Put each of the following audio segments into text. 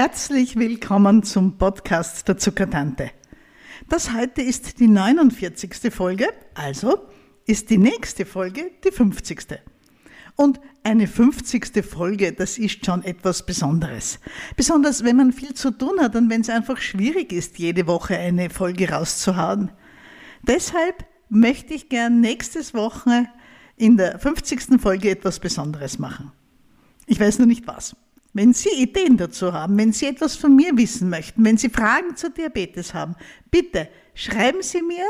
Herzlich willkommen zum Podcast der Zuckertante. Das heute ist die 49. Folge, also ist die nächste Folge die 50. Und eine 50. Folge, das ist schon etwas Besonderes. Besonders wenn man viel zu tun hat und wenn es einfach schwierig ist, jede Woche eine Folge rauszuhauen. Deshalb möchte ich gern nächstes Woche in der 50. Folge etwas Besonderes machen. Ich weiß nur nicht was. Wenn Sie Ideen dazu haben, wenn Sie etwas von mir wissen möchten, wenn Sie Fragen zu Diabetes haben, bitte schreiben Sie mir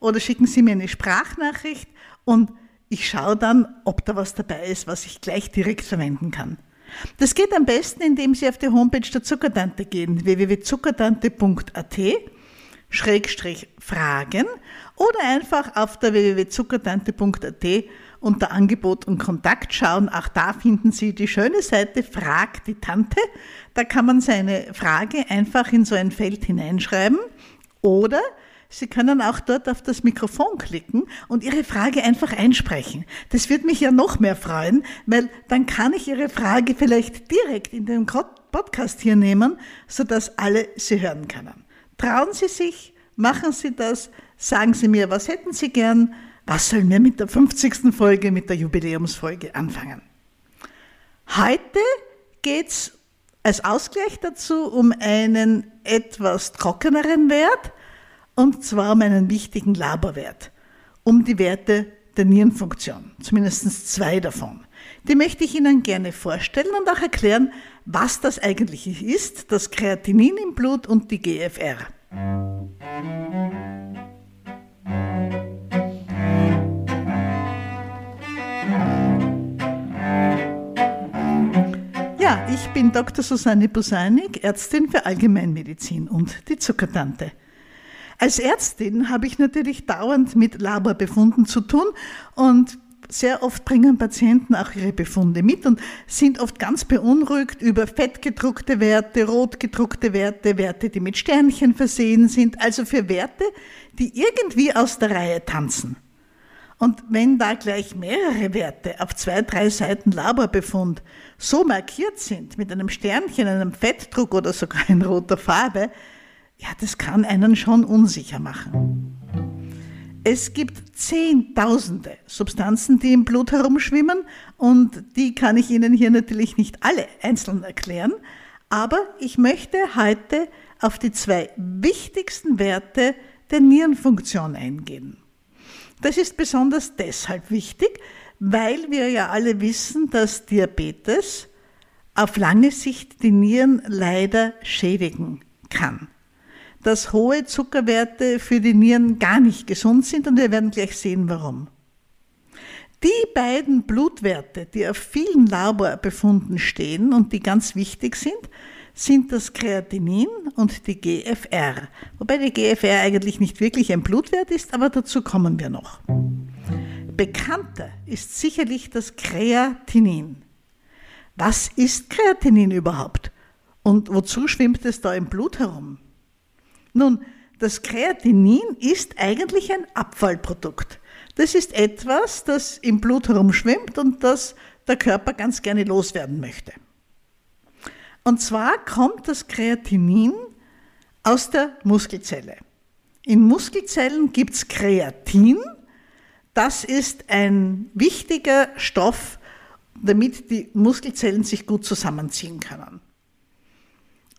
oder schicken Sie mir eine Sprachnachricht und ich schaue dann, ob da was dabei ist, was ich gleich direkt verwenden kann. Das geht am besten, indem Sie auf die Homepage der Zuckertante gehen, www.zuckertante.at, Schrägstrich Fragen oder einfach auf der www.zuckertante.at unter Angebot und Kontakt schauen. Auch da finden Sie die schöne Seite Frag die Tante. Da kann man seine Frage einfach in so ein Feld hineinschreiben oder Sie können auch dort auf das Mikrofon klicken und Ihre Frage einfach einsprechen. Das wird mich ja noch mehr freuen, weil dann kann ich Ihre Frage vielleicht direkt in den Podcast hier nehmen, sodass alle sie hören können. Trauen Sie sich, machen Sie das, sagen Sie mir, was hätten Sie gern, was sollen wir mit der 50. Folge, mit der Jubiläumsfolge anfangen? Heute geht es als Ausgleich dazu um einen etwas trockeneren Wert, und zwar um einen wichtigen Laberwert, um die Werte der Nierenfunktion, zumindest zwei davon. Die möchte ich Ihnen gerne vorstellen und auch erklären, was das eigentlich ist, das Kreatinin im Blut und die GFR. Ja, ich bin Dr. Susanne Buseinig, Ärztin für Allgemeinmedizin und die Zuckertante. Als Ärztin habe ich natürlich dauernd mit Laborbefunden zu tun und sehr oft bringen Patienten auch ihre Befunde mit und sind oft ganz beunruhigt über fettgedruckte Werte, rotgedruckte Werte, Werte, die mit Sternchen versehen sind, also für Werte, die irgendwie aus der Reihe tanzen. Und wenn da gleich mehrere Werte auf zwei, drei Seiten Laborbefund so markiert sind mit einem Sternchen, einem Fettdruck oder sogar in roter Farbe, ja, das kann einen schon unsicher machen. Es gibt Zehntausende Substanzen, die im Blut herumschwimmen und die kann ich Ihnen hier natürlich nicht alle einzeln erklären, aber ich möchte heute auf die zwei wichtigsten Werte der Nierenfunktion eingehen. Das ist besonders deshalb wichtig, weil wir ja alle wissen, dass Diabetes auf lange Sicht die Nieren leider schädigen kann. Dass hohe Zuckerwerte für die Nieren gar nicht gesund sind und wir werden gleich sehen, warum. Die beiden Blutwerte, die auf vielen Laborbefunden stehen und die ganz wichtig sind, sind das Kreatinin und die GFR. Wobei die GFR eigentlich nicht wirklich ein Blutwert ist, aber dazu kommen wir noch. Bekannter ist sicherlich das Kreatinin. Was ist Kreatinin überhaupt? Und wozu schwimmt es da im Blut herum? Nun, das Kreatinin ist eigentlich ein Abfallprodukt. Das ist etwas, das im Blut herumschwimmt und das der Körper ganz gerne loswerden möchte. Und zwar kommt das Kreatinin aus der Muskelzelle. In Muskelzellen gibt es Kreatin. Das ist ein wichtiger Stoff, damit die Muskelzellen sich gut zusammenziehen können.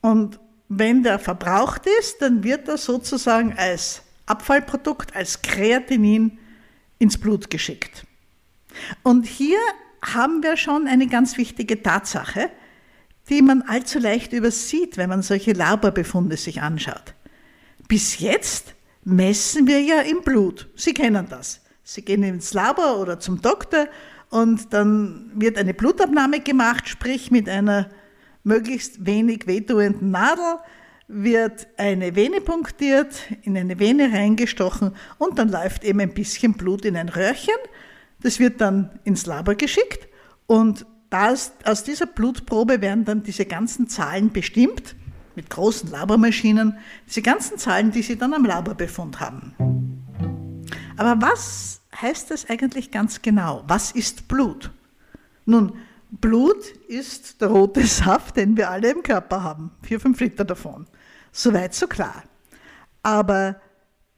Und wenn der verbraucht ist, dann wird er sozusagen als Abfallprodukt, als Kreatinin ins Blut geschickt. Und hier haben wir schon eine ganz wichtige Tatsache, die man allzu leicht übersieht, wenn man solche Laborbefunde sich anschaut. Bis jetzt messen wir ja im Blut. Sie kennen das. Sie gehen ins Labor oder zum Doktor und dann wird eine Blutabnahme gemacht, sprich mit einer möglichst wenig wehtuenden Nadel wird eine Vene punktiert, in eine Vene reingestochen und dann läuft eben ein bisschen Blut in ein Röhrchen. Das wird dann ins Labor geschickt und das, aus dieser Blutprobe werden dann diese ganzen Zahlen bestimmt, mit großen Labormaschinen, diese ganzen Zahlen, die Sie dann am Laborbefund haben. Aber was heißt das eigentlich ganz genau? Was ist Blut? Nun, Blut ist der rote Saft, den wir alle im Körper haben. Vier, fünf Liter davon. Soweit so klar. Aber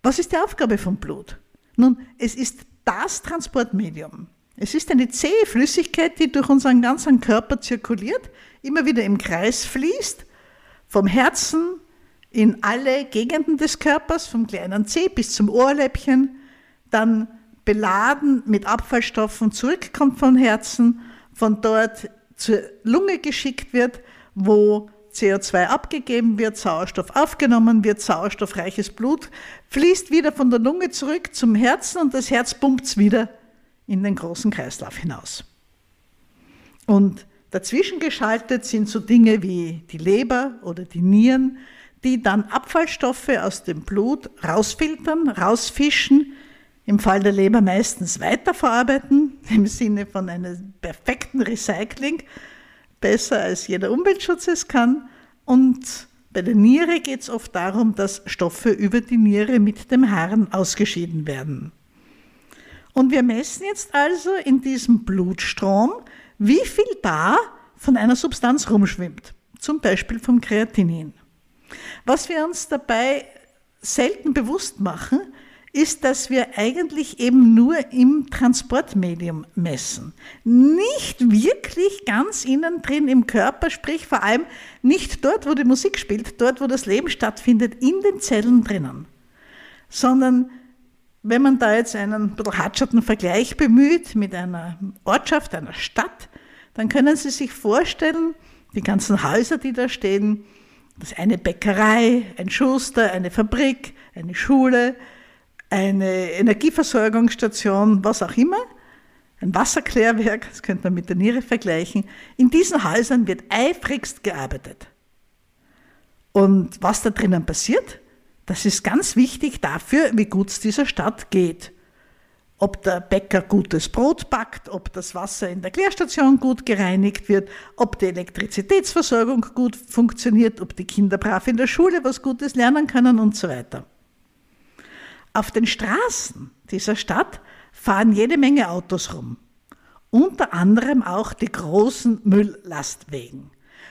was ist die Aufgabe von Blut? Nun, es ist das Transportmedium. Es ist eine zähe Flüssigkeit, die durch unseren ganzen Körper zirkuliert, immer wieder im Kreis fließt, vom Herzen in alle Gegenden des Körpers, vom kleinen Zeh bis zum Ohrläppchen, dann beladen mit Abfallstoffen zurückkommt vom Herzen, von dort zur Lunge geschickt wird, wo CO2 abgegeben wird, Sauerstoff aufgenommen wird, sauerstoffreiches Blut fließt wieder von der Lunge zurück zum Herzen und das Herz pumpt es wieder in den großen Kreislauf hinaus. Und dazwischen geschaltet sind so Dinge wie die Leber oder die Nieren, die dann Abfallstoffe aus dem Blut rausfiltern, rausfischen, im Fall der Leber meistens weiterverarbeiten, im Sinne von einem perfekten Recycling, besser als jeder Umweltschutz es kann. Und bei der Niere geht es oft darum, dass Stoffe über die Niere mit dem Harn ausgeschieden werden. Und wir messen jetzt also in diesem Blutstrom, wie viel da von einer Substanz rumschwimmt, zum Beispiel vom Kreatinin. Was wir uns dabei selten bewusst machen, ist, dass wir eigentlich eben nur im Transportmedium messen. Nicht wirklich ganz innen drin im Körper, sprich vor allem nicht dort, wo die Musik spielt, dort, wo das Leben stattfindet, in den Zellen drinnen, sondern wenn man da jetzt einen hatscherten Vergleich bemüht mit einer Ortschaft, einer Stadt, dann können Sie sich vorstellen, die ganzen Häuser, die da stehen, das ist eine Bäckerei, ein Schuster, eine Fabrik, eine Schule, eine Energieversorgungsstation, was auch immer, ein Wasserklärwerk, das könnte man mit der Niere vergleichen. In diesen Häusern wird eifrigst gearbeitet. Und was da drinnen passiert, das ist ganz wichtig dafür, wie gut es dieser Stadt geht. Ob der Bäcker gutes Brot backt, ob das Wasser in der Klärstation gut gereinigt wird, ob die Elektrizitätsversorgung gut funktioniert, ob die Kinder brav in der Schule was Gutes lernen können und so weiter. Auf den Straßen dieser Stadt fahren jede Menge Autos rum. Unter anderem auch die großen Mülllastwegen.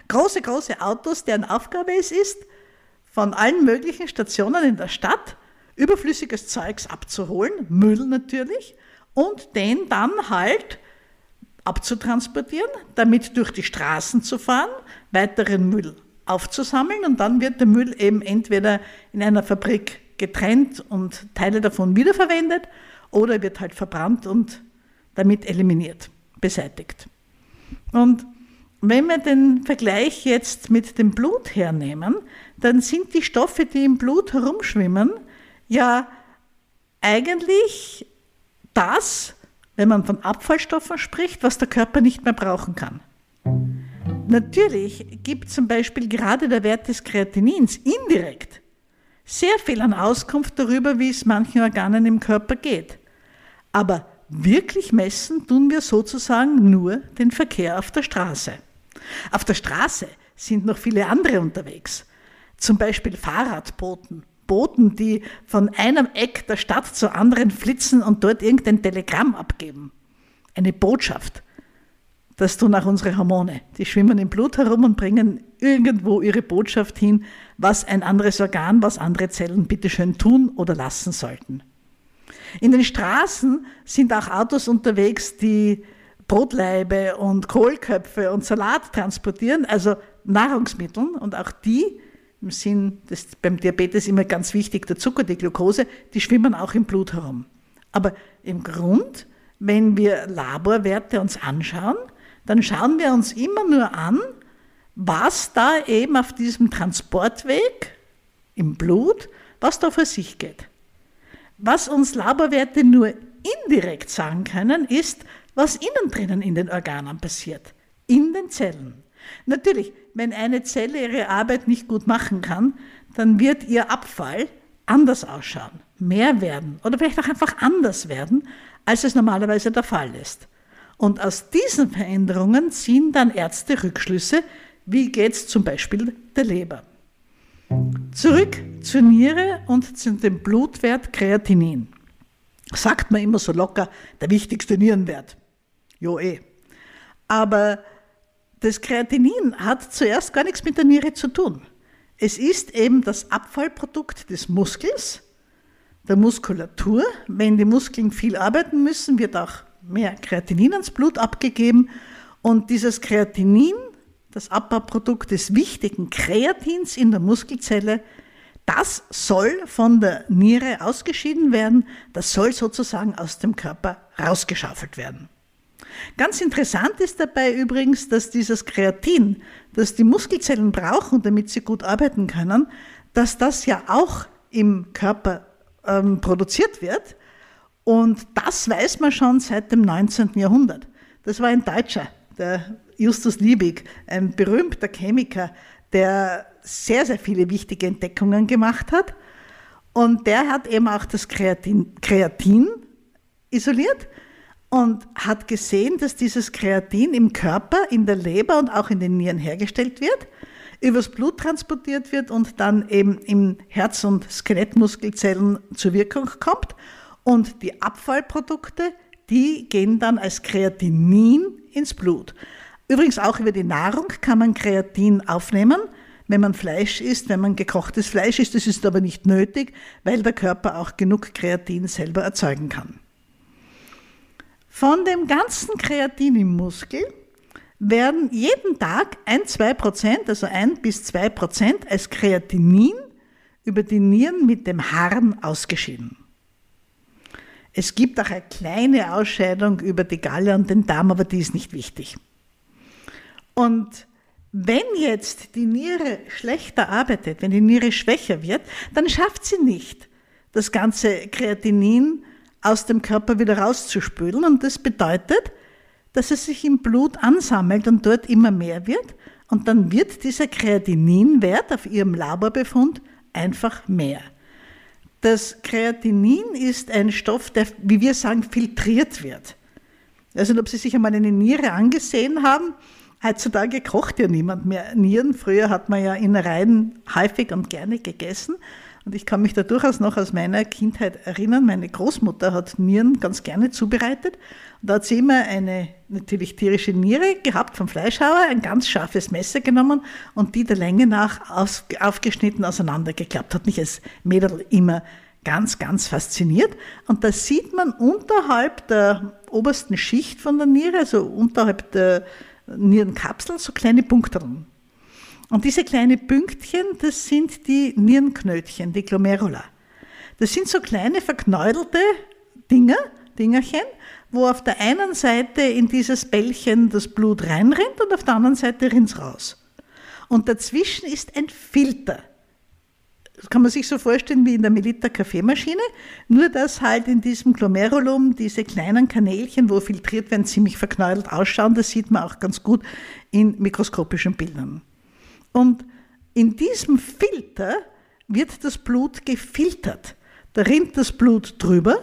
Große, große Autos, deren Aufgabe es ist, von allen möglichen Stationen in der Stadt überflüssiges Zeugs abzuholen, Müll natürlich, und den dann halt abzutransportieren, damit durch die Straßen zu fahren, weiteren Müll aufzusammeln und dann wird der Müll eben entweder in einer Fabrik getrennt und Teile davon wiederverwendet oder wird halt verbrannt und damit eliminiert, beseitigt. Und wenn wir den Vergleich jetzt mit dem Blut hernehmen, dann sind die Stoffe, die im Blut herumschwimmen, ja eigentlich das, wenn man von Abfallstoffen spricht, was der Körper nicht mehr brauchen kann. Natürlich gibt zum Beispiel gerade der Wert des Kreatinins indirekt sehr viel an Auskunft darüber, wie es manchen Organen im Körper geht. Aber wirklich messen tun wir sozusagen nur den Verkehr auf der Straße. Auf der Straße sind noch viele andere unterwegs. Zum Beispiel Fahrradboten, Boten, die von einem Eck der Stadt zur anderen flitzen und dort irgendein Telegramm abgeben. Eine Botschaft. Das tun auch unsere Hormone. Die schwimmen im Blut herum und bringen irgendwo ihre Botschaft hin, was ein anderes Organ, was andere Zellen bitteschön tun oder lassen sollten. In den Straßen sind auch Autos unterwegs, die Brotleibe und Kohlköpfe und Salat transportieren, also Nahrungsmittel und auch die im Sinn, ist beim Diabetes immer ganz wichtig, der Zucker, die Glucose, die schwimmen auch im Blut herum. Aber im Grund, wenn wir Laborwerte uns anschauen, dann schauen wir uns immer nur an, was da eben auf diesem Transportweg im Blut, was da vor sich geht. Was uns Laborwerte nur indirekt sagen können, ist, was innen drinnen in den Organen passiert, in den Zellen. Natürlich, wenn eine Zelle ihre Arbeit nicht gut machen kann, dann wird ihr Abfall anders ausschauen, mehr werden oder vielleicht auch einfach anders werden, als es normalerweise der Fall ist. Und aus diesen Veränderungen ziehen dann Ärzte Rückschlüsse, wie geht es zum Beispiel der Leber. Zurück zur Niere und zu dem Blutwert Kreatinin. Sagt man immer so locker, der wichtigste Nierenwert. Jo eh. Aber das Kreatinin hat zuerst gar nichts mit der Niere zu tun. Es ist eben das Abfallprodukt des Muskels, der Muskulatur. Wenn die Muskeln viel arbeiten müssen, wird auch mehr Kreatinin ins Blut abgegeben. Und dieses Kreatinin, das Abbauprodukt des wichtigen Kreatins in der Muskelzelle, das soll von der Niere ausgeschieden werden, das soll sozusagen aus dem Körper rausgeschaufelt werden. Ganz interessant ist dabei übrigens, dass dieses Kreatin, das die Muskelzellen brauchen, damit sie gut arbeiten können, dass das ja auch im Körper ähm, produziert wird. Und das weiß man schon seit dem 19. Jahrhundert. Das war ein Deutscher, der Justus Liebig, ein berühmter Chemiker, der sehr, sehr viele wichtige Entdeckungen gemacht hat. Und der hat eben auch das Kreatin, Kreatin isoliert und hat gesehen, dass dieses Kreatin im Körper, in der Leber und auch in den Nieren hergestellt wird, übers Blut transportiert wird und dann eben im Herz- und Skelettmuskelzellen zur Wirkung kommt. Und die Abfallprodukte, die gehen dann als Kreatinin ins Blut. Übrigens auch über die Nahrung kann man Kreatin aufnehmen, wenn man Fleisch isst, wenn man gekochtes Fleisch isst. Das ist aber nicht nötig, weil der Körper auch genug Kreatin selber erzeugen kann. Von dem ganzen Kreatin im Muskel werden jeden Tag ein, zwei Prozent, also ein bis zwei Prozent als Kreatinin über die Nieren mit dem Harn ausgeschieden. Es gibt auch eine kleine Ausscheidung über die Galle und den Darm, aber die ist nicht wichtig. Und wenn jetzt die Niere schlechter arbeitet, wenn die Niere schwächer wird, dann schafft sie nicht, das ganze Kreatinin aus dem Körper wieder rauszuspülen. Und das bedeutet, dass es sich im Blut ansammelt und dort immer mehr wird. Und dann wird dieser Kreatininwert auf ihrem Laborbefund einfach mehr. Das Kreatinin ist ein Stoff, der, wie wir sagen, filtriert wird. Also, ob Sie sich einmal eine Niere angesehen haben, heutzutage kocht ja niemand mehr Nieren. Früher hat man ja Innereien häufig und gerne gegessen. Und ich kann mich da durchaus noch aus meiner Kindheit erinnern. Meine Großmutter hat Nieren ganz gerne zubereitet. Und da hat sie immer eine natürlich tierische Niere gehabt vom Fleischhauer, ein ganz scharfes Messer genommen und die der Länge nach aus, aufgeschnitten auseinandergeklappt. Hat mich als Mädel immer ganz, ganz fasziniert. Und da sieht man unterhalb der obersten Schicht von der Niere, also unterhalb der Nierenkapsel, so kleine Punkteln. Und diese kleinen Pünktchen, das sind die Nierenknötchen, die Glomerula. Das sind so kleine verknäudelte Dinger, Dingerchen, wo auf der einen Seite in dieses Bällchen das Blut reinrinnt und auf der anderen Seite rinnt es raus. Und dazwischen ist ein Filter. Das kann man sich so vorstellen wie in der Melita Kaffeemaschine, nur dass halt in diesem Glomerulum diese kleinen Kanälchen, wo filtriert werden, ziemlich verknäudelt ausschauen. Das sieht man auch ganz gut in mikroskopischen Bildern. Und in diesem Filter wird das Blut gefiltert. Da rinnt das Blut drüber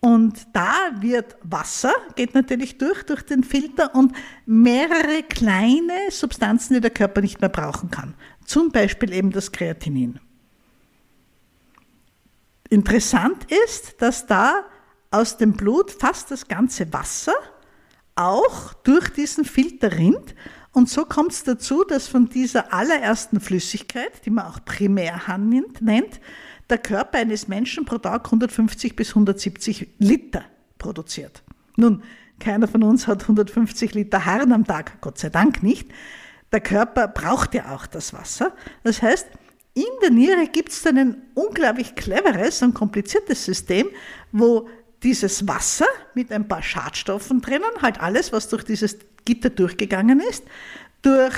und da wird Wasser, geht natürlich durch, durch den Filter und mehrere kleine Substanzen, die der Körper nicht mehr brauchen kann. Zum Beispiel eben das Kreatinin. Interessant ist, dass da aus dem Blut fast das ganze Wasser auch durch diesen Filter rinnt und so kommt es dazu, dass von dieser allerersten Flüssigkeit, die man auch Primärharn nennt, der Körper eines Menschen pro Tag 150 bis 170 Liter produziert. Nun, keiner von uns hat 150 Liter Harn am Tag, Gott sei Dank nicht. Der Körper braucht ja auch das Wasser. Das heißt, in der Niere gibt es dann ein unglaublich cleveres und kompliziertes System, wo dieses Wasser mit ein paar Schadstoffen drinnen, halt alles, was durch dieses Gitter durchgegangen ist, durch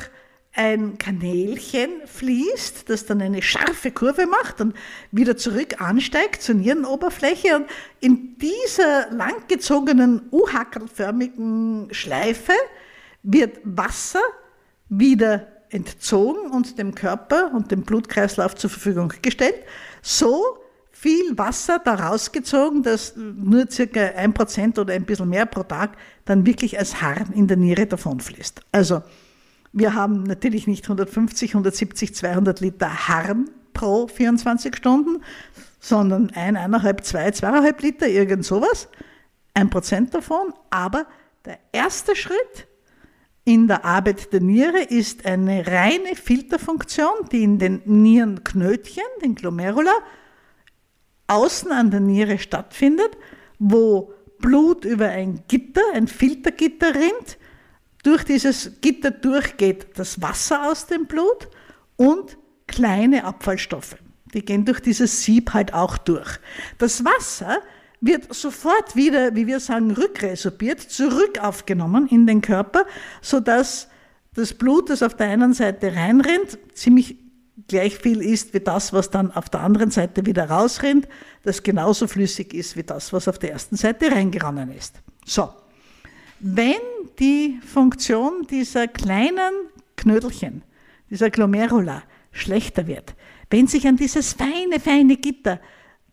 ein Kanälchen fließt, das dann eine scharfe Kurve macht und wieder zurück ansteigt zur Nierenoberfläche. Und in dieser langgezogenen U-hackelförmigen Schleife wird Wasser wieder entzogen und dem Körper und dem Blutkreislauf zur Verfügung gestellt. So viel Wasser da rausgezogen, dass nur circa ein Prozent oder ein bisschen mehr pro Tag dann wirklich als Harn in der Niere davonfließt. Also wir haben natürlich nicht 150, 170, 200 Liter Harn pro 24 Stunden, sondern ein, eineinhalb, zwei, zweieinhalb Liter, irgend sowas. Ein Prozent davon. Aber der erste Schritt in der Arbeit der Niere ist eine reine Filterfunktion, die in den Nierenknötchen, den Glomerula, außen an der Niere stattfindet, wo Blut über ein Gitter, ein Filtergitter rinnt. Durch dieses Gitter durchgeht das Wasser aus dem Blut und kleine Abfallstoffe. Die gehen durch dieses Sieb halt auch durch. Das Wasser wird sofort wieder, wie wir sagen, rückresorbiert, zurück aufgenommen in den Körper, sodass das Blut, das auf der einen Seite reinrennt, ziemlich gleich viel ist wie das, was dann auf der anderen Seite wieder rausrennt, das genauso flüssig ist wie das, was auf der ersten Seite reingeronnen ist. So, wenn die Funktion dieser kleinen Knödelchen, dieser Glomerula, schlechter wird, wenn sich an dieses feine, feine Gitter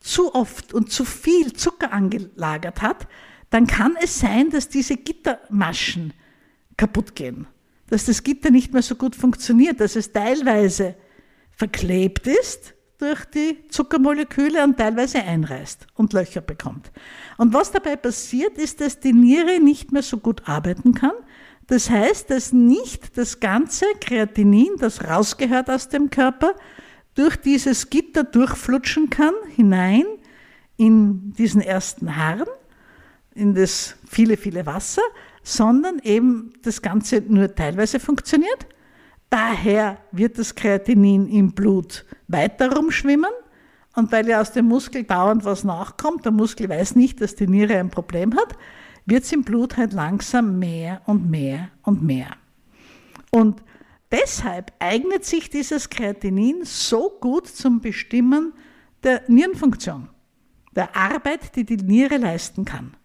zu oft und zu viel Zucker angelagert hat, dann kann es sein, dass diese Gittermaschen kaputt gehen, dass das Gitter nicht mehr so gut funktioniert, dass es teilweise verklebt ist durch die Zuckermoleküle und teilweise einreißt und Löcher bekommt. Und was dabei passiert, ist, dass die Niere nicht mehr so gut arbeiten kann. Das heißt, dass nicht das ganze Kreatinin, das rausgehört aus dem Körper, durch dieses Gitter durchflutschen kann, hinein in diesen ersten Harn, in das viele, viele Wasser, sondern eben das Ganze nur teilweise funktioniert. Daher wird das Kreatinin im Blut weiter rumschwimmen. Und weil ja aus dem Muskel dauernd was nachkommt, der Muskel weiß nicht, dass die Niere ein Problem hat, wird es im Blut halt langsam mehr und mehr und mehr. Und Deshalb eignet sich dieses Kreatinin so gut zum Bestimmen der Nierenfunktion, der Arbeit, die die Niere leisten kann.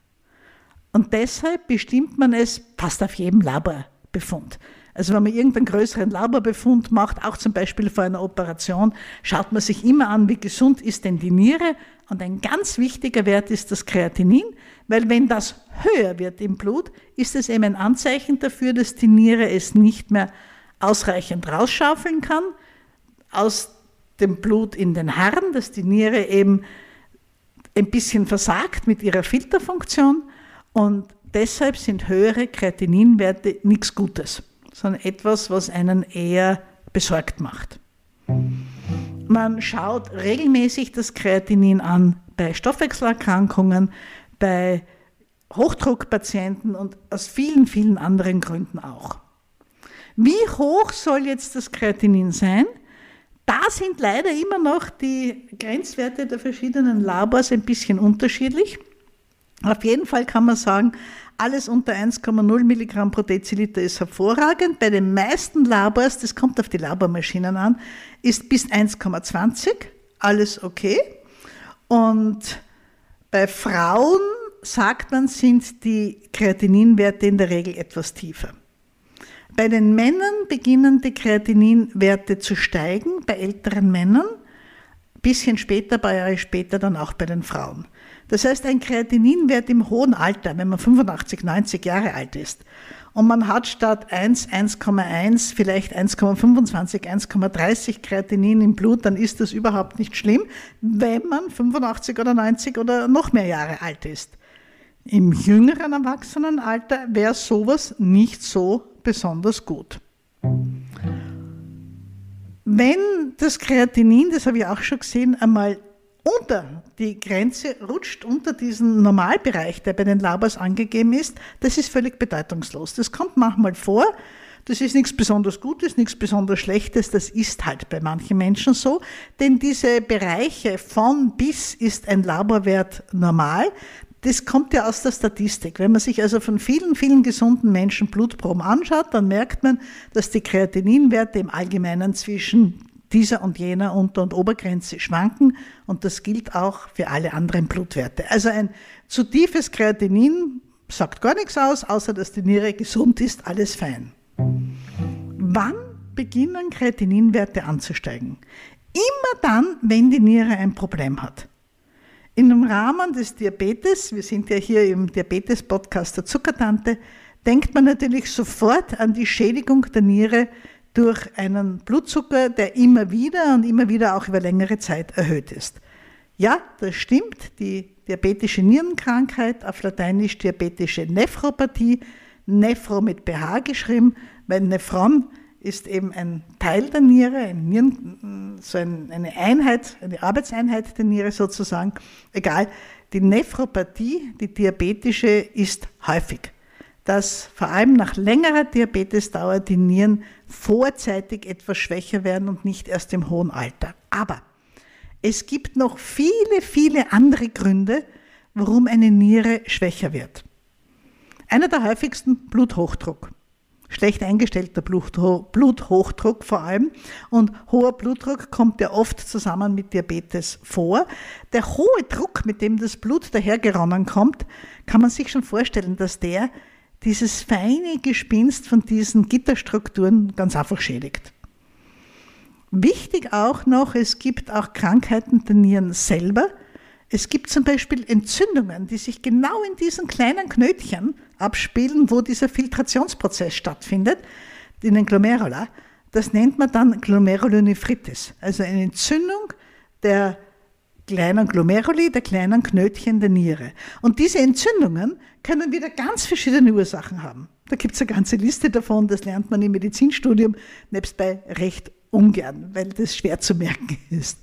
Und deshalb bestimmt man es fast auf jedem Laborbefund. Also wenn man irgendeinen größeren Laborbefund macht, auch zum Beispiel vor einer Operation, schaut man sich immer an, wie gesund ist denn die Niere. Und ein ganz wichtiger Wert ist das Kreatinin, weil wenn das höher wird im Blut, ist es eben ein Anzeichen dafür, dass die Niere es nicht mehr ausreichend rausschaufeln kann aus dem Blut in den Harn, dass die Niere eben ein bisschen versagt mit ihrer Filterfunktion und deshalb sind höhere Kreatininwerte nichts Gutes, sondern etwas, was einen eher besorgt macht. Man schaut regelmäßig das Kreatinin an bei Stoffwechselerkrankungen, bei Hochdruckpatienten und aus vielen, vielen anderen Gründen auch. Wie hoch soll jetzt das Kreatinin sein? Da sind leider immer noch die Grenzwerte der verschiedenen Labors ein bisschen unterschiedlich. Auf jeden Fall kann man sagen, alles unter 1,0 Milligramm pro Deziliter ist hervorragend. Bei den meisten Labors, das kommt auf die Labormaschinen an, ist bis 1,20 alles okay. Und bei Frauen, sagt man, sind die Kreatininwerte in der Regel etwas tiefer. Bei den Männern beginnen die Kreatininwerte zu steigen, bei älteren Männern, bisschen später, paar Jahre später dann auch bei den Frauen. Das heißt, ein Kreatininwert im hohen Alter, wenn man 85, 90 Jahre alt ist, und man hat statt 1, 1,1, vielleicht 1,25, 1,30 Kreatinin im Blut, dann ist das überhaupt nicht schlimm, wenn man 85 oder 90 oder noch mehr Jahre alt ist. Im jüngeren Erwachsenenalter wäre sowas nicht so besonders gut. Wenn das Kreatinin, das habe ich auch schon gesehen, einmal unter die Grenze rutscht, unter diesen Normalbereich, der bei den Labors angegeben ist, das ist völlig bedeutungslos. Das kommt manchmal vor. Das ist nichts besonders Gutes, nichts besonders Schlechtes, das ist halt bei manchen Menschen so, denn diese Bereiche von bis ist ein Laborwert normal das kommt ja aus der Statistik. Wenn man sich also von vielen, vielen gesunden Menschen Blutproben anschaut, dann merkt man, dass die Kreatininwerte im Allgemeinen zwischen dieser und jener Unter- und Obergrenze schwanken und das gilt auch für alle anderen Blutwerte. Also ein zu tiefes Kreatinin sagt gar nichts aus, außer dass die Niere gesund ist, alles fein. Wann beginnen Kreatininwerte anzusteigen? Immer dann, wenn die Niere ein Problem hat. In dem Rahmen des Diabetes, wir sind ja hier im Diabetes-Podcast der Zuckertante, denkt man natürlich sofort an die Schädigung der Niere durch einen Blutzucker, der immer wieder und immer wieder auch über längere Zeit erhöht ist. Ja, das stimmt. Die diabetische Nierenkrankheit, auf Lateinisch diabetische Nephropathie, Nephro mit BH geschrieben, weil Nephron ist eben ein Teil der Niere, ein Nieren, so eine Einheit, eine Arbeitseinheit der Niere sozusagen. Egal, die Nephropathie, die diabetische, ist häufig. Dass vor allem nach längerer Diabetesdauer die Nieren vorzeitig etwas schwächer werden und nicht erst im hohen Alter. Aber es gibt noch viele, viele andere Gründe, warum eine Niere schwächer wird. Einer der häufigsten Bluthochdruck. Schlecht eingestellter Bluthochdruck vor allem. Und hoher Blutdruck kommt ja oft zusammen mit Diabetes vor. Der hohe Druck, mit dem das Blut dahergeronnen kommt, kann man sich schon vorstellen, dass der dieses feine Gespinst von diesen Gitterstrukturen ganz einfach schädigt. Wichtig auch noch, es gibt auch Krankheiten der Nieren selber. Es gibt zum Beispiel Entzündungen, die sich genau in diesen kleinen Knötchen abspielen, wo dieser Filtrationsprozess stattfindet, in den Glomerula. Das nennt man dann Glomerulonephritis, also eine Entzündung der kleinen Glomeruli, der kleinen Knötchen der Niere. Und diese Entzündungen können wieder ganz verschiedene Ursachen haben. Da gibt es eine ganze Liste davon, das lernt man im Medizinstudium, nebst bei recht ungern, weil das schwer zu merken ist.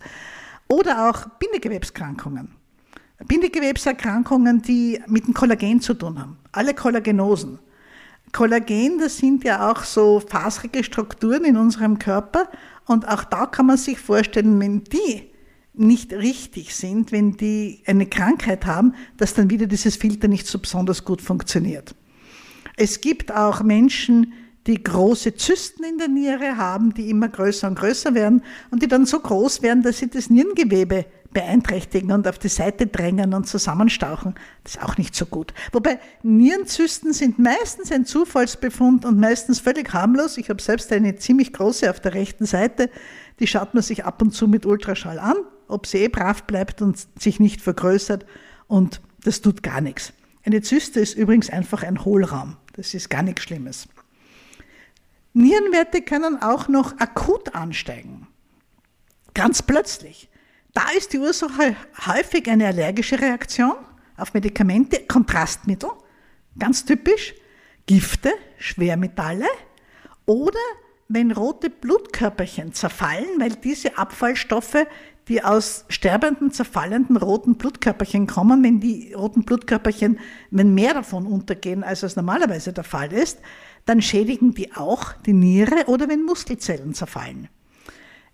Oder auch Bindegewebskrankungen. Bindegewebserkrankungen, die mit dem Kollagen zu tun haben. Alle Kollagenosen. Kollagen, das sind ja auch so faserige Strukturen in unserem Körper. Und auch da kann man sich vorstellen, wenn die nicht richtig sind, wenn die eine Krankheit haben, dass dann wieder dieses Filter nicht so besonders gut funktioniert. Es gibt auch Menschen, die große Zysten in der Niere haben, die immer größer und größer werden und die dann so groß werden, dass sie das Nierengewebe beeinträchtigen und auf die Seite drängen und zusammenstauchen. Das ist auch nicht so gut. Wobei Nierenzysten sind meistens ein Zufallsbefund und meistens völlig harmlos. Ich habe selbst eine ziemlich große auf der rechten Seite. Die schaut man sich ab und zu mit Ultraschall an, ob sie eh brav bleibt und sich nicht vergrößert. Und das tut gar nichts. Eine Zyste ist übrigens einfach ein Hohlraum. Das ist gar nichts Schlimmes. Nierenwerte können auch noch akut ansteigen. Ganz plötzlich. Da ist die Ursache häufig eine allergische Reaktion auf Medikamente, Kontrastmittel, ganz typisch, Gifte, Schwermetalle oder wenn rote Blutkörperchen zerfallen, weil diese Abfallstoffe, die aus sterbenden, zerfallenden roten Blutkörperchen kommen, wenn die roten Blutkörperchen, wenn mehr davon untergehen, als es normalerweise der Fall ist, dann schädigen die auch die Niere oder wenn Muskelzellen zerfallen.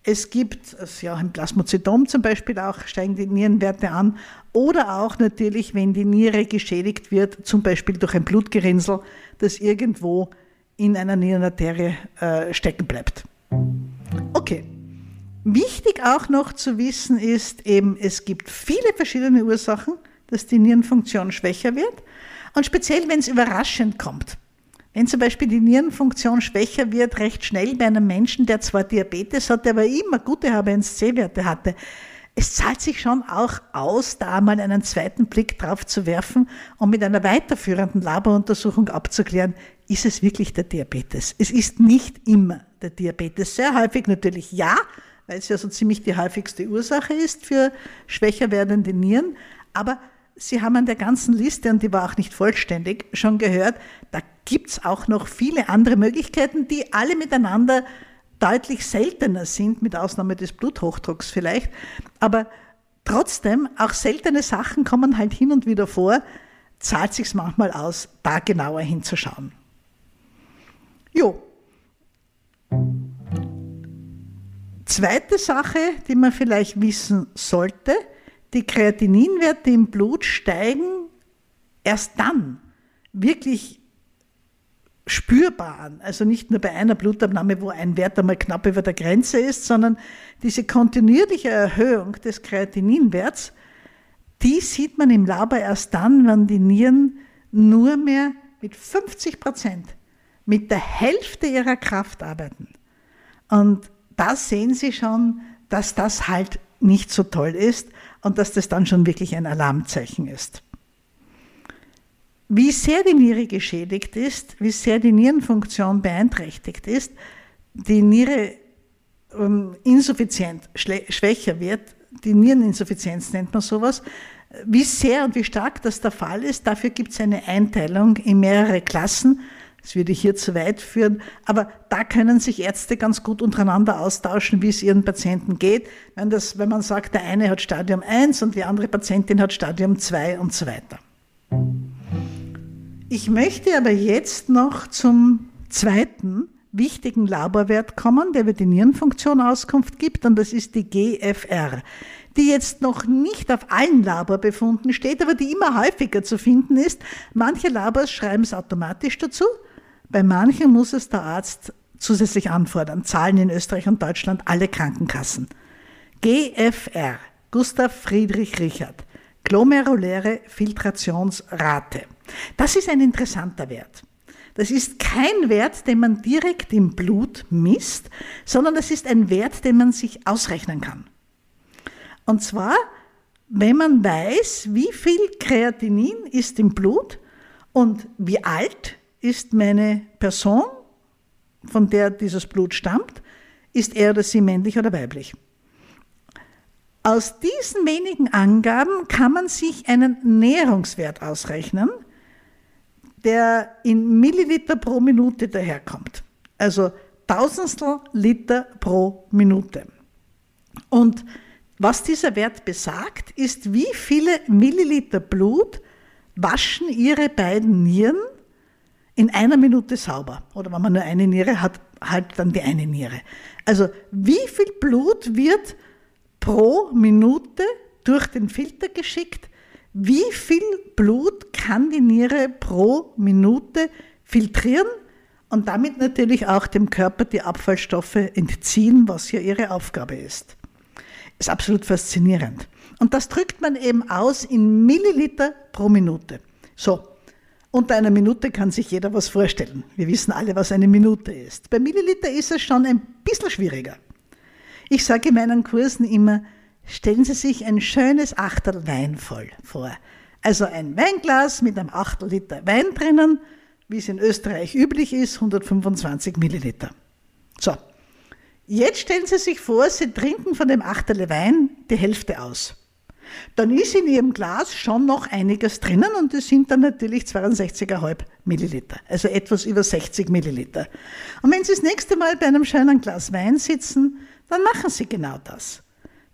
Es gibt, ja, im Plasmozytom zum Beispiel auch, steigen die Nierenwerte an. Oder auch natürlich, wenn die Niere geschädigt wird, zum Beispiel durch ein Blutgerinnsel, das irgendwo in einer Nierenarterie äh, stecken bleibt. Okay. Wichtig auch noch zu wissen ist eben, es gibt viele verschiedene Ursachen, dass die Nierenfunktion schwächer wird. Und speziell, wenn es überraschend kommt. Wenn zum Beispiel die Nierenfunktion schwächer wird, recht schnell bei einem Menschen, der zwar Diabetes hat, aber immer gute H1C-Werte hatte, es zahlt sich schon auch aus, da mal einen zweiten Blick drauf zu werfen und mit einer weiterführenden Laboruntersuchung abzuklären, ist es wirklich der Diabetes? Es ist nicht immer der Diabetes. Sehr häufig natürlich ja, weil es ja so ziemlich die häufigste Ursache ist für schwächer werdende Nieren. Aber Sie haben an der ganzen Liste, und die war auch nicht vollständig, schon gehört, da gibt es auch noch viele andere Möglichkeiten, die alle miteinander deutlich seltener sind, mit Ausnahme des Bluthochdrucks vielleicht. Aber trotzdem, auch seltene Sachen kommen halt hin und wieder vor, zahlt sich manchmal aus, da genauer hinzuschauen. Jo. Zweite Sache, die man vielleicht wissen sollte, die Kreatininwerte im Blut steigen erst dann wirklich spürbar an. Also nicht nur bei einer Blutabnahme, wo ein Wert einmal knapp über der Grenze ist, sondern diese kontinuierliche Erhöhung des Kreatininwerts, die sieht man im Labor erst dann, wenn die Nieren nur mehr mit 50 Prozent, mit der Hälfte ihrer Kraft arbeiten. Und da sehen Sie schon, dass das halt nicht so toll ist und dass das dann schon wirklich ein Alarmzeichen ist. Wie sehr die Niere geschädigt ist, wie sehr die Nierenfunktion beeinträchtigt ist, die Niere ähm, insuffizient, schwächer wird, die Niereninsuffizienz nennt man sowas, wie sehr und wie stark das der Fall ist, dafür gibt es eine Einteilung in mehrere Klassen. Das würde hier zu weit führen, aber da können sich Ärzte ganz gut untereinander austauschen, wie es ihren Patienten geht. Wenn, das, wenn man sagt, der eine hat Stadium 1 und die andere Patientin hat Stadium 2 und so weiter. Ich möchte aber jetzt noch zum zweiten wichtigen Laborwert kommen, der über die Nierenfunktion Auskunft gibt, und das ist die GFR, die jetzt noch nicht auf allen Laborbefunden steht, aber die immer häufiger zu finden ist. Manche Labors schreiben es automatisch dazu, bei manchen muss es der Arzt zusätzlich anfordern. Zahlen in Österreich und Deutschland alle Krankenkassen. GFR, Gustav Friedrich Richard, glomeruläre Filtrationsrate. Das ist ein interessanter Wert. Das ist kein Wert, den man direkt im Blut misst, sondern das ist ein Wert, den man sich ausrechnen kann. Und zwar, wenn man weiß, wie viel Kreatinin ist im Blut und wie alt ist meine Person, von der dieses Blut stammt, ist er oder sie männlich oder weiblich. Aus diesen wenigen Angaben kann man sich einen Nährungswert ausrechnen, der in Milliliter pro Minute daherkommt. Also Tausendstel Liter pro Minute. Und was dieser Wert besagt, ist, wie viele Milliliter Blut waschen Ihre beiden Nieren in einer Minute sauber. Oder wenn man nur eine Niere hat, halt dann die eine Niere. Also wie viel Blut wird pro Minute durch den Filter geschickt? Wie viel Blut kann die Niere pro Minute filtrieren und damit natürlich auch dem Körper die Abfallstoffe entziehen, was ja ihre Aufgabe ist? Ist absolut faszinierend. Und das drückt man eben aus in Milliliter pro Minute. So, unter einer Minute kann sich jeder was vorstellen. Wir wissen alle, was eine Minute ist. Bei Milliliter ist es schon ein bisschen schwieriger. Ich sage in meinen Kursen immer, stellen Sie sich ein schönes Achtel Wein voll vor. Also ein Weinglas mit einem Achtel Liter Wein drinnen, wie es in Österreich üblich ist, 125 Milliliter. So, jetzt stellen Sie sich vor, Sie trinken von dem Achtel Wein die Hälfte aus dann ist in Ihrem Glas schon noch einiges drinnen und das sind dann natürlich 62,5 Milliliter, also etwas über 60 Milliliter. Und wenn Sie das nächste Mal bei einem schönen Glas Wein sitzen, dann machen Sie genau das.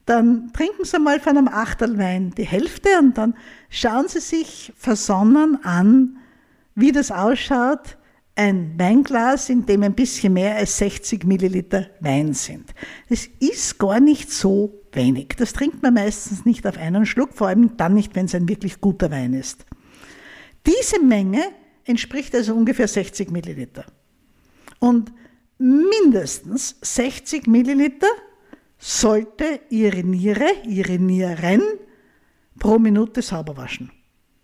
Dann trinken Sie mal von einem Achtel Wein die Hälfte und dann schauen Sie sich versonnen an, wie das ausschaut, ein Weinglas, in dem ein bisschen mehr als 60 Milliliter Wein sind. Das ist gar nicht so wenig. Das trinkt man meistens nicht auf einen Schluck, vor allem dann nicht, wenn es ein wirklich guter Wein ist. Diese Menge entspricht also ungefähr 60 Milliliter. Und mindestens 60 Milliliter sollte Ihre Niere, Ihre Nieren pro Minute sauber waschen,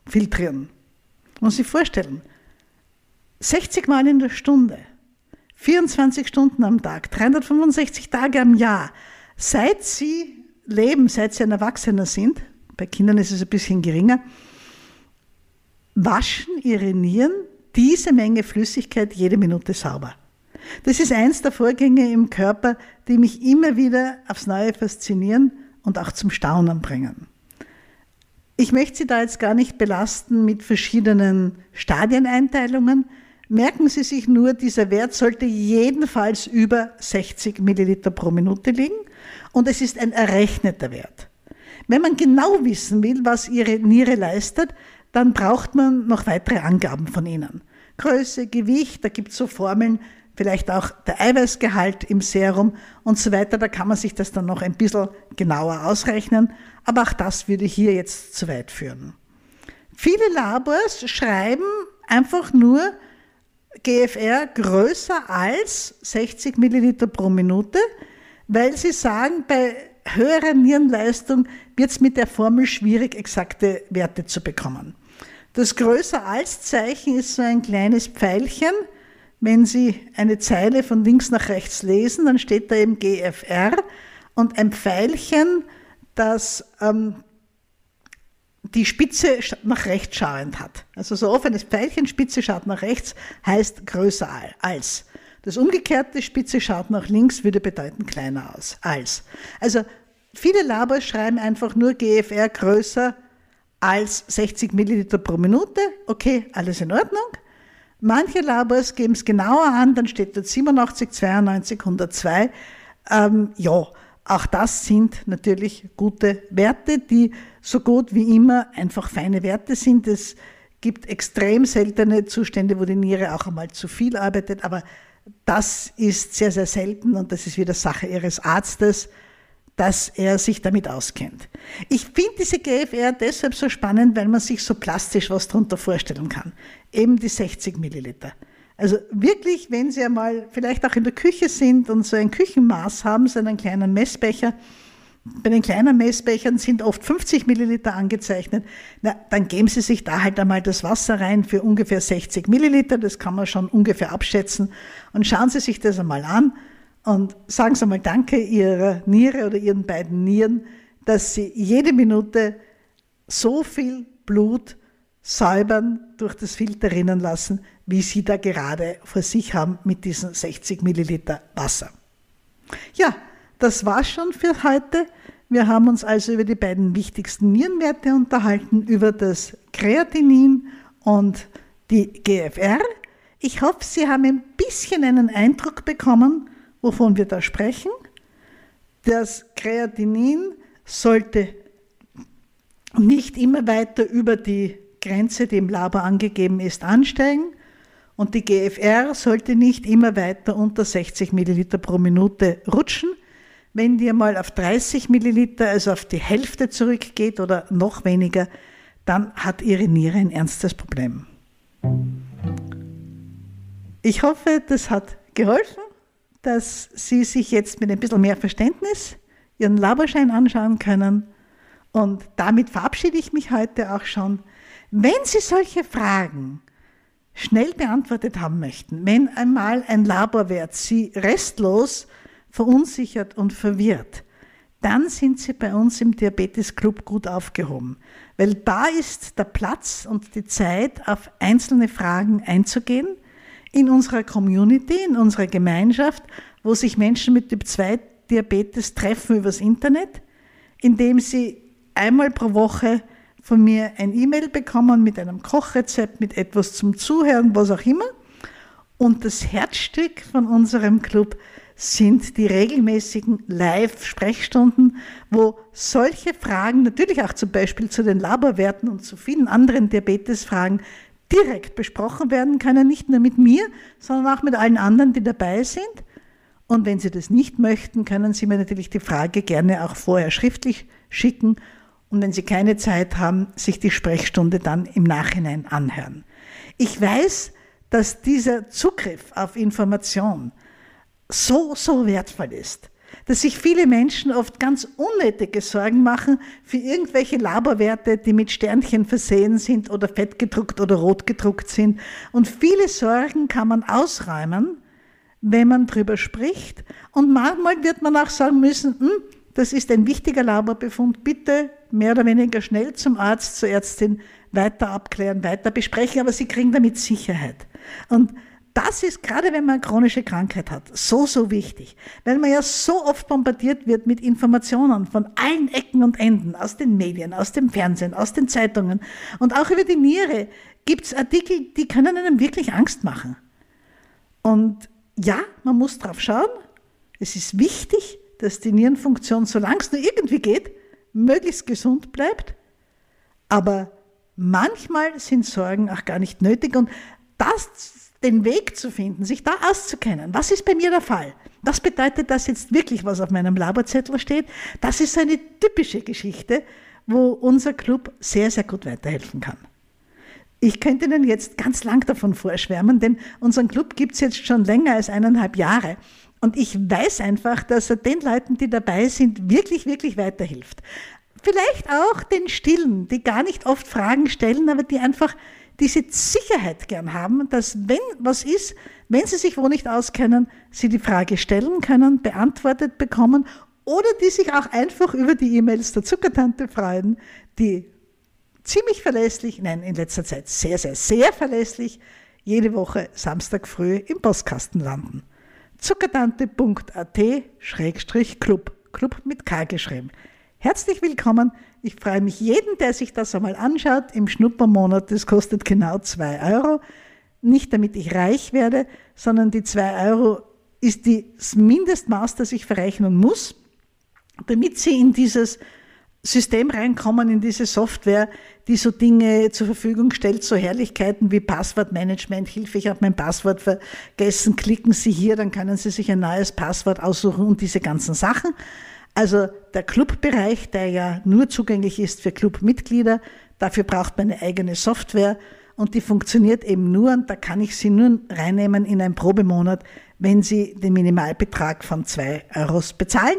filtrieren. Muss sich vorstellen, 60 Mal in der Stunde, 24 Stunden am Tag, 365 Tage am Jahr, seit sie leben, seit sie ein Erwachsener sind, bei Kindern ist es ein bisschen geringer, waschen ihre Nieren diese Menge Flüssigkeit jede Minute sauber. Das ist eins der Vorgänge im Körper, die mich immer wieder aufs Neue faszinieren und auch zum Staunen bringen. Ich möchte Sie da jetzt gar nicht belasten mit verschiedenen Stadieneinteilungen, Merken Sie sich nur, dieser Wert sollte jedenfalls über 60 Milliliter pro Minute liegen und es ist ein errechneter Wert. Wenn man genau wissen will, was Ihre Niere leistet, dann braucht man noch weitere Angaben von Ihnen. Größe, Gewicht, da gibt es so Formeln, vielleicht auch der Eiweißgehalt im Serum und so weiter. Da kann man sich das dann noch ein bisschen genauer ausrechnen, aber auch das würde hier jetzt zu weit führen. Viele Labors schreiben einfach nur GFR größer als 60 Milliliter pro Minute, weil sie sagen, bei höherer Nierenleistung wird es mit der Formel schwierig, exakte Werte zu bekommen. Das größer als Zeichen ist so ein kleines Pfeilchen. Wenn Sie eine Zeile von links nach rechts lesen, dann steht da eben GFR und ein Pfeilchen, das ähm, die Spitze nach rechts schauend hat. Also so offenes Pfeilchen, Spitze schaut nach rechts, heißt größer als. Das umgekehrte Spitze schaut nach links, würde bedeuten kleiner aus, als. Also viele Labors schreiben einfach nur GFR größer als 60 Milliliter pro Minute. Okay, alles in Ordnung. Manche Labors geben es genauer an, dann steht dort 87, 92, 102. Ähm, ja, auch das sind natürlich gute Werte, die so gut wie immer einfach feine Werte sind. Es gibt extrem seltene Zustände, wo die Niere auch einmal zu viel arbeitet, aber das ist sehr, sehr selten und das ist wieder Sache Ihres Arztes, dass er sich damit auskennt. Ich finde diese GFR deshalb so spannend, weil man sich so plastisch was darunter vorstellen kann. Eben die 60 Milliliter. Also wirklich, wenn Sie einmal vielleicht auch in der Küche sind und so ein Küchenmaß haben, so einen kleinen Messbecher, bei den kleinen Messbechern sind oft 50 Milliliter angezeichnet. Na, dann geben Sie sich da halt einmal das Wasser rein für ungefähr 60 Milliliter. Das kann man schon ungefähr abschätzen. Und schauen Sie sich das einmal an und sagen Sie einmal Danke Ihrer Niere oder Ihren beiden Nieren, dass Sie jede Minute so viel Blut säubern, durch das Filter rinnen lassen, wie Sie da gerade vor sich haben mit diesen 60 Milliliter Wasser. Ja, das war's schon für heute. Wir haben uns also über die beiden wichtigsten Nierenwerte unterhalten, über das Kreatinin und die GFR. Ich hoffe, Sie haben ein bisschen einen Eindruck bekommen, wovon wir da sprechen. Das Kreatinin sollte nicht immer weiter über die Grenze, die im Labor angegeben ist, ansteigen. Und die GFR sollte nicht immer weiter unter 60 Milliliter pro Minute rutschen. Wenn die mal auf 30 Milliliter, also auf die Hälfte zurückgeht oder noch weniger, dann hat Ihre Niere ein ernstes Problem. Ich hoffe, das hat geholfen, dass Sie sich jetzt mit ein bisschen mehr Verständnis Ihren Laborschein anschauen können. Und damit verabschiede ich mich heute auch schon. Wenn Sie solche Fragen schnell beantwortet haben möchten, wenn einmal ein Laborwert Sie restlos verunsichert und verwirrt, dann sind Sie bei uns im Diabetes Club gut aufgehoben, weil da ist der Platz und die Zeit, auf einzelne Fragen einzugehen in unserer Community, in unserer Gemeinschaft, wo sich Menschen mit Typ 2 Diabetes treffen übers Internet, indem sie einmal pro Woche von mir ein E-Mail bekommen mit einem Kochrezept, mit etwas zum Zuhören, was auch immer. Und das Herzstück von unserem Club sind die regelmäßigen Live-Sprechstunden, wo solche Fragen, natürlich auch zum Beispiel zu den Laborwerten und zu vielen anderen Diabetesfragen, direkt besprochen werden können, nicht nur mit mir, sondern auch mit allen anderen, die dabei sind. Und wenn Sie das nicht möchten, können Sie mir natürlich die Frage gerne auch vorher schriftlich schicken und wenn Sie keine Zeit haben, sich die Sprechstunde dann im Nachhinein anhören. Ich weiß, dass dieser Zugriff auf Information so, so wertvoll ist, dass sich viele Menschen oft ganz unnötige Sorgen machen für irgendwelche Laborwerte, die mit Sternchen versehen sind oder fett gedruckt oder rot gedruckt sind. Und viele Sorgen kann man ausräumen, wenn man drüber spricht. Und manchmal wird man auch sagen müssen, hm, das ist ein wichtiger Laborbefund, bitte mehr oder weniger schnell zum Arzt, zur Ärztin weiter abklären, weiter besprechen, aber sie kriegen damit Sicherheit. Und das ist gerade, wenn man eine chronische Krankheit hat, so, so wichtig, weil man ja so oft bombardiert wird mit Informationen von allen Ecken und Enden, aus den Medien, aus dem Fernsehen, aus den Zeitungen und auch über die Niere gibt es Artikel, die können einem wirklich Angst machen. Und ja, man muss drauf schauen. Es ist wichtig, dass die Nierenfunktion, solange es nur irgendwie geht, möglichst gesund bleibt. Aber manchmal sind Sorgen auch gar nicht nötig und das, den Weg zu finden, sich da auszukennen. Was ist bei mir der Fall? Was bedeutet das jetzt wirklich, was auf meinem Laborzettel steht? Das ist eine typische Geschichte, wo unser Club sehr, sehr gut weiterhelfen kann. Ich könnte Ihnen jetzt ganz lang davon vorschwärmen, denn unseren Club gibt es jetzt schon länger als eineinhalb Jahre. Und ich weiß einfach, dass er den Leuten, die dabei sind, wirklich, wirklich weiterhilft. Vielleicht auch den Stillen, die gar nicht oft Fragen stellen, aber die einfach diese Sicherheit gern haben, dass wenn was ist, wenn sie sich wo nicht auskennen, sie die Frage stellen können, beantwortet bekommen oder die sich auch einfach über die E-Mails der Zuckertante freuen, die ziemlich verlässlich, nein, in letzter Zeit sehr, sehr, sehr verlässlich, jede Woche Samstag früh im Postkasten landen zuckertante.at-club, Club mit K geschrieben. Herzlich willkommen. Ich freue mich jeden, der sich das einmal anschaut im Schnuppermonat. Das kostet genau 2 Euro. nicht damit ich reich werde, sondern die 2 Euro ist das Mindestmaß, das ich verrechnen muss, damit sie in dieses System reinkommen, in diese Software, die so Dinge zur Verfügung stellt, so Herrlichkeiten wie Passwortmanagement, Hilfe, ich habe mein Passwort vergessen, klicken Sie hier, dann können Sie sich ein neues Passwort aussuchen und diese ganzen Sachen. Also der Clubbereich, der ja nur zugänglich ist für Clubmitglieder, dafür braucht man eine eigene Software und die funktioniert eben nur, und da kann ich sie nur reinnehmen in einen Probemonat, wenn Sie den Minimalbetrag von zwei Euros bezahlen.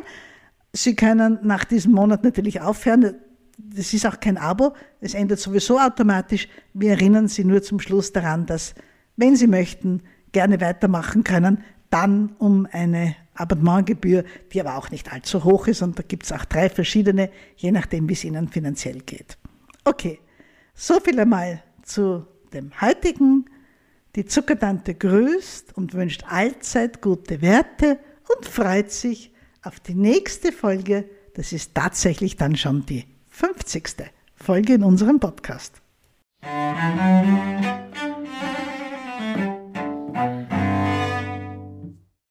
Sie können nach diesem Monat natürlich aufhören. Das ist auch kein Abo, es endet sowieso automatisch. Wir erinnern Sie nur zum Schluss daran, dass, wenn Sie möchten, gerne weitermachen können, dann um eine Abonnementgebühr, die aber auch nicht allzu hoch ist. Und da gibt es auch drei verschiedene, je nachdem, wie es Ihnen finanziell geht. Okay, so viel einmal zu dem heutigen. Die Zuckertante grüßt und wünscht allzeit gute Werte und freut sich auf die nächste Folge. Das ist tatsächlich dann schon die 50. Folge in unserem Podcast.